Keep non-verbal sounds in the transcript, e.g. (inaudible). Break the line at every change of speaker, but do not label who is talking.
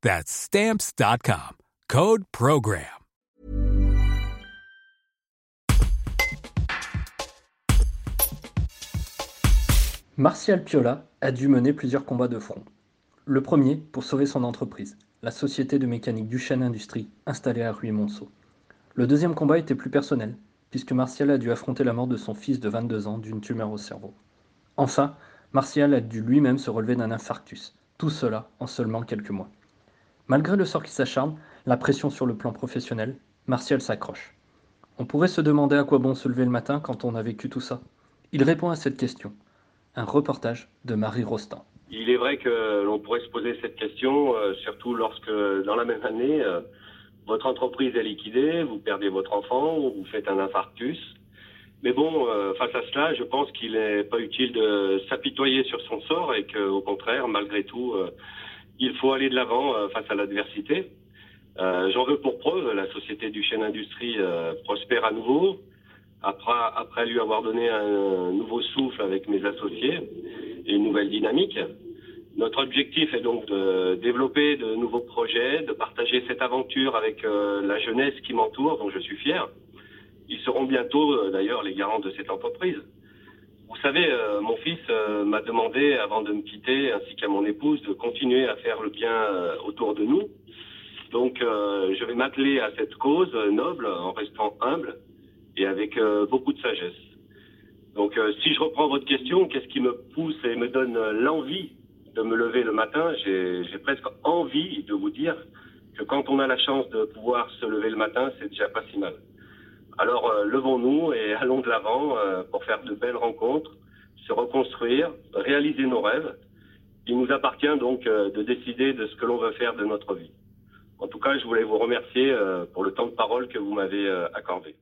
That's Stamps.com. Code PROGRAM.
Martial Piola a dû mener plusieurs combats de front. Le premier pour sauver son entreprise, la société de mécanique Duchesne Industrie, installée à Ruy-Monceau. Le deuxième combat était plus personnel, puisque Martial a dû affronter la mort de son fils de 22 ans d'une tumeur au cerveau. Enfin, Martial a dû lui-même se relever d'un infarctus, tout cela en seulement quelques mois. Malgré le sort qui s'acharne, la pression sur le plan professionnel, Martial s'accroche. On pourrait se demander à quoi bon se lever le matin quand on a vécu tout ça. Il répond à cette question. Un reportage de Marie Rostand.
Il est vrai que l'on pourrait se poser cette question, euh, surtout lorsque dans la même année, euh, votre entreprise est liquidée, vous perdez votre enfant, ou vous faites un infarctus. Mais bon, euh, face à cela, je pense qu'il n'est pas utile de s'apitoyer sur son sort et qu'au contraire, malgré tout, il faut aller de l'avant face à l'adversité. J'en veux pour preuve, la société du chêne industrie prospère à nouveau, après, après lui avoir donné un nouveau souffle avec mes associés et une nouvelle dynamique. Notre objectif est donc de développer de nouveaux projets, de partager cette aventure avec euh, la jeunesse qui m'entoure, dont je suis fier. Ils seront bientôt euh, d'ailleurs les garants de cette entreprise. Vous savez, euh, mon fils m'a demandé, avant de me quitter, ainsi qu'à mon épouse, de continuer à faire le bien autour de nous. Donc, je vais m'atteler à cette cause noble en restant humble et avec beaucoup de sagesse. Donc euh, si je reprends votre question, qu'est-ce qui me pousse et me donne euh, l'envie de me lever le matin? J'ai presque envie de vous dire que quand on a la chance de pouvoir se lever le matin, c'est déjà pas si mal. Alors euh, levons-nous et (laughs) allons de l'avant pour faire de belles rencontres, se reconstruire, réaliser nos rêves. Il nous appartient donc de décider de ce que l'on veut faire de notre vie. En tout cas, je voulais vous remercier pour le temps de parole que vous m'avez accordé.